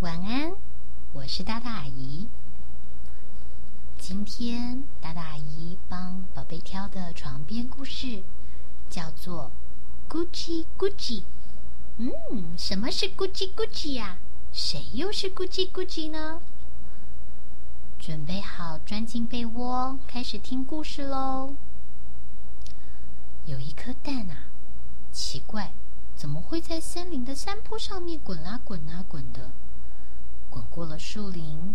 晚安，我是大大阿姨。今天大大阿姨帮宝贝挑的床边故事叫做《咕叽咕叽》。嗯，什么是咕叽咕叽呀？谁又是咕叽咕叽呢？准备好，钻进被窝，开始听故事喽。有一颗蛋啊，奇怪，怎么会在森林的山坡上面滚啊滚啊滚的？滚过了树林，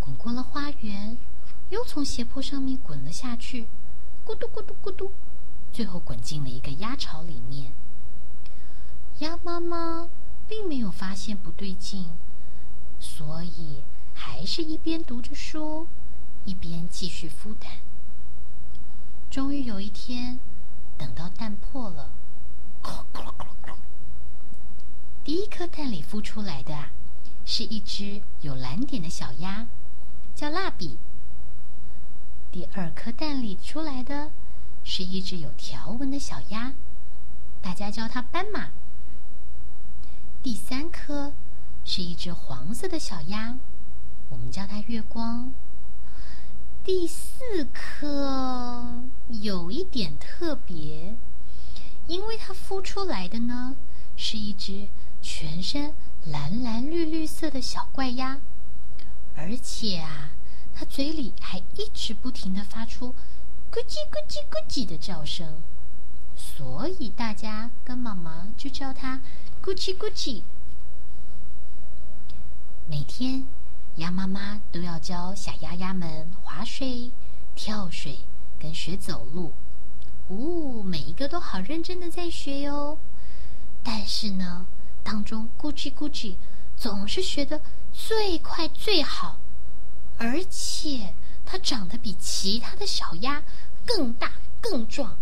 滚过了花园，又从斜坡上面滚了下去，咕嘟咕嘟咕嘟，最后滚进了一个鸭巢里面。鸭妈妈并没有发现不对劲，所以还是一边读着书，一边继续孵蛋。终于有一天，等到蛋破了，第一颗蛋里孵出来的啊。是一只有蓝点的小鸭，叫蜡笔。第二颗蛋里出来的是一只有条纹的小鸭，大家叫它斑马。第三颗是一只黄色的小鸭，我们叫它月光。第四颗有一点特别，因为它孵出来的呢是一只全身。蓝蓝绿绿色的小怪鸭，而且啊，它嘴里还一直不停的发出“咕叽咕叽咕叽”的叫声，所以大家跟妈妈就叫它“咕叽咕叽”。每天，鸭妈妈都要教小鸭鸭们划水、跳水跟学走路，呜，每一个都好认真的在学哟。但是呢。当中，咕叽咕叽总是学的最快最好，而且它长得比其他的小鸭更大更壮。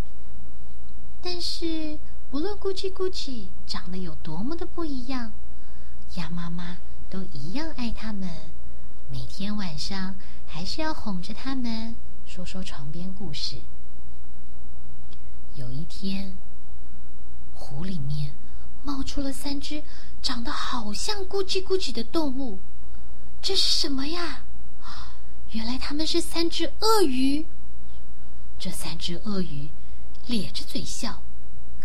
但是，不论咕叽咕叽长得有多么的不一样，鸭妈妈都一样爱它们。每天晚上还是要哄着它们，说说床边故事。有一天，湖里面。冒出了三只长得好像咕叽咕叽的动物，这是什么呀？原来他们是三只鳄鱼。这三只鳄鱼咧着嘴笑，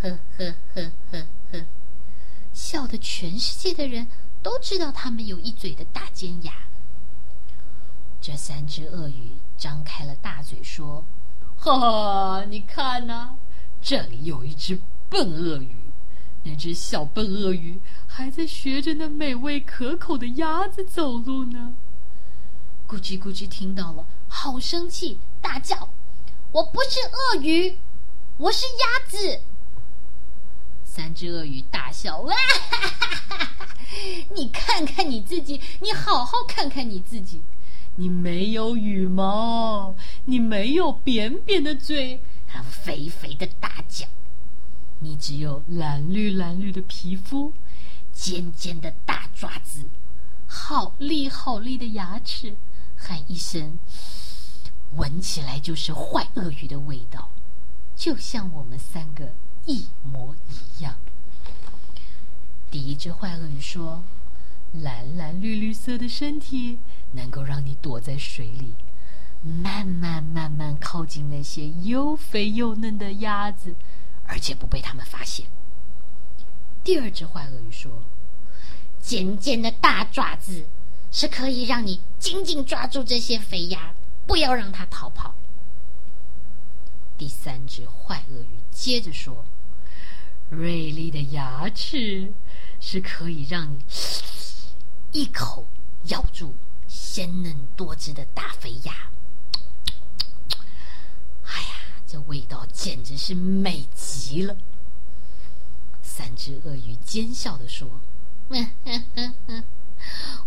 呵呵呵呵呵，笑得全世界的人都知道他们有一嘴的大尖牙。这三只鳄鱼张开了大嘴说：“哈哈，你看呐，这里有一只笨鳄鱼。”那只小笨鳄鱼还在学着那美味可口的鸭子走路呢。咕叽咕叽听到了，好生气，大叫：“我不是鳄鱼，我是鸭子！”三只鳄鱼大笑：“哇哈哈哈哈！你看看你自己，你好好看看你自己，你没有羽毛，你没有扁扁的嘴，还有肥肥的大脚。”你只有蓝绿蓝绿的皮肤，尖尖的大爪子，好利好利的牙齿，喊一声，闻起来就是坏鳄鱼的味道，就像我们三个一模一样。第一只坏鳄鱼说：“蓝蓝绿绿色的身体，能够让你躲在水里，慢慢慢慢靠近那些又肥又嫩的鸭子。”而且不被他们发现。第二只坏鳄鱼说：“尖尖的大爪子是可以让你紧紧抓住这些肥鸭，不要让它逃跑。”第三只坏鳄鱼接着说：“锐利的牙齿是可以让你一口咬住鲜嫩多汁的大肥鸭。”这味道简直是美极了！三只鳄鱼奸笑的说：“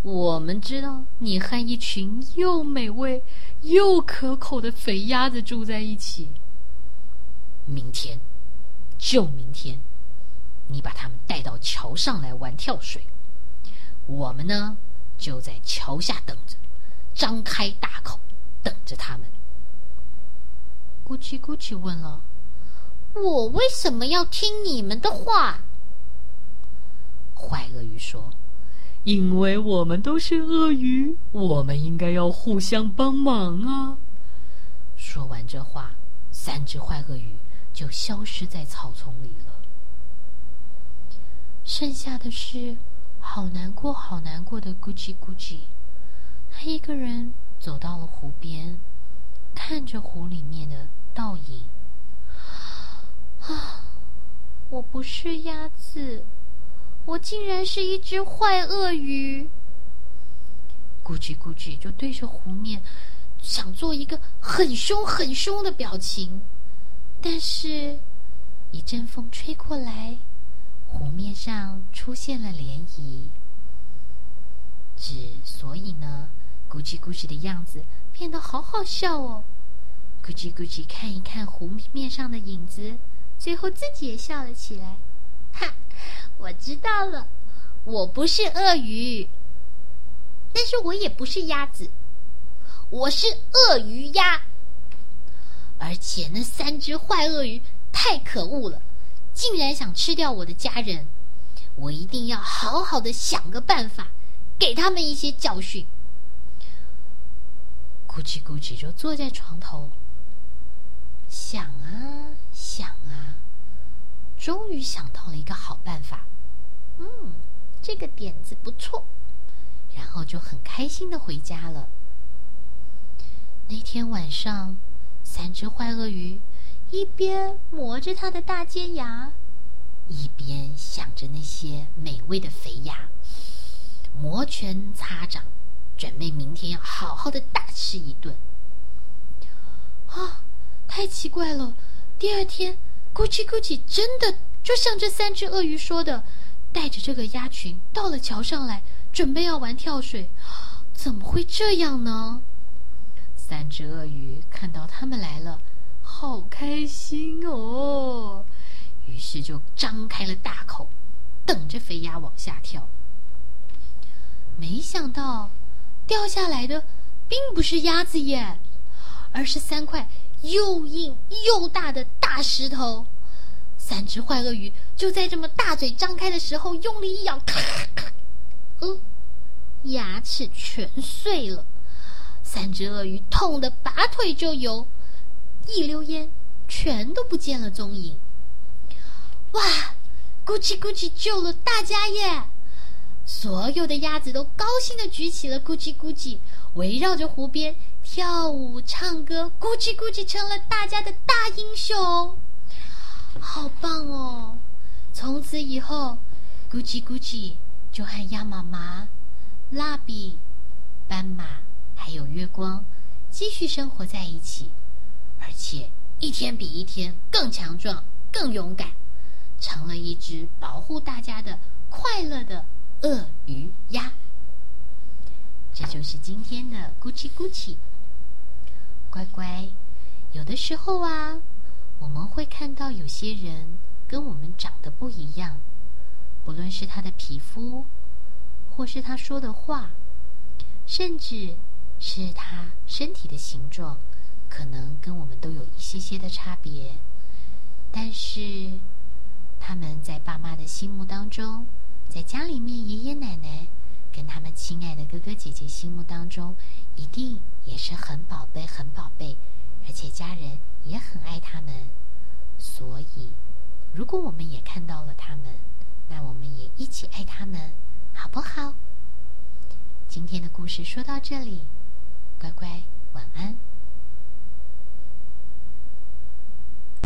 我们知道你和一群又美味又可口的肥鸭子住在一起。明天，就明天，你把他们带到桥上来玩跳水。我们呢，就在桥下等着，张开大口等着他们。”咕叽咕叽问了：“我为什么要听你们的话？”坏鳄鱼说：“因为我们都是鳄鱼，我们应该要互相帮忙啊！说完这话，三只坏鳄鱼就消失在草丛里了。剩下的是好难过、好难过的咕叽咕叽。他一个人走到了湖边，看着湖里面的倒影。啊，我不是鸭子。我竟然是一只坏鳄鱼！咕叽咕叽，就对着湖面，想做一个很凶很凶的表情，但是，一阵风吹过来，湖面上出现了涟漪。之所以呢，咕叽咕叽的样子变得好好笑哦。咕叽咕叽看一看湖面上的影子，最后自己也笑了起来。哈，我知道了，我不是鳄鱼，但是我也不是鸭子，我是鳄鱼鸭。而且那三只坏鳄鱼太可恶了，竟然想吃掉我的家人，我一定要好好的想个办法，给他们一些教训。咕叽咕叽就坐在床头，想啊想啊。终于想到了一个好办法，嗯，这个点子不错，然后就很开心的回家了。那天晚上，三只坏鳄鱼一边磨着它的大尖牙，一边想着那些美味的肥鸭，摩拳擦掌，准备明天要好好的大吃一顿。啊，太奇怪了！第二天。咕叽咕叽，真的就像这三只鳄鱼说的，带着这个鸭群到了桥上来，准备要玩跳水。怎么会这样呢？三只鳄鱼看到他们来了，好开心哦！于是就张开了大口，等着肥鸭往下跳。没想到，掉下来的并不是鸭子耶，而是三块。又硬又大的大石头，三只坏鳄鱼就在这么大嘴张开的时候用力一咬，咔咔，呃，牙齿全碎了。三只鳄鱼痛得拔腿就游，一溜烟全都不见了踪影。哇，咕叽咕叽救了大家耶！所有的鸭子都高兴的举起了咕叽咕叽，围绕着湖边。跳舞、唱歌，咕叽咕叽成了大家的大英雄，好棒哦！从此以后，咕叽咕叽就和鸭妈妈、蜡笔、斑马还有月光继续生活在一起，而且一天比一天更强壮、更勇敢，成了一只保护大家的快乐的鳄鱼鸭。这就是今天的咕叽咕叽。乖乖，有的时候啊，我们会看到有些人跟我们长得不一样，不论是他的皮肤，或是他说的话，甚至是他身体的形状，可能跟我们都有一些些的差别。但是他们在爸妈的心目当中，在家里面爷爷奶奶跟他们亲爱的哥哥姐姐心目当中，一定。也是很宝贝，很宝贝，而且家人也很爱他们。所以，如果我们也看到了他们，那我们也一起爱他们，好不好？今天的故事说到这里，乖乖晚安。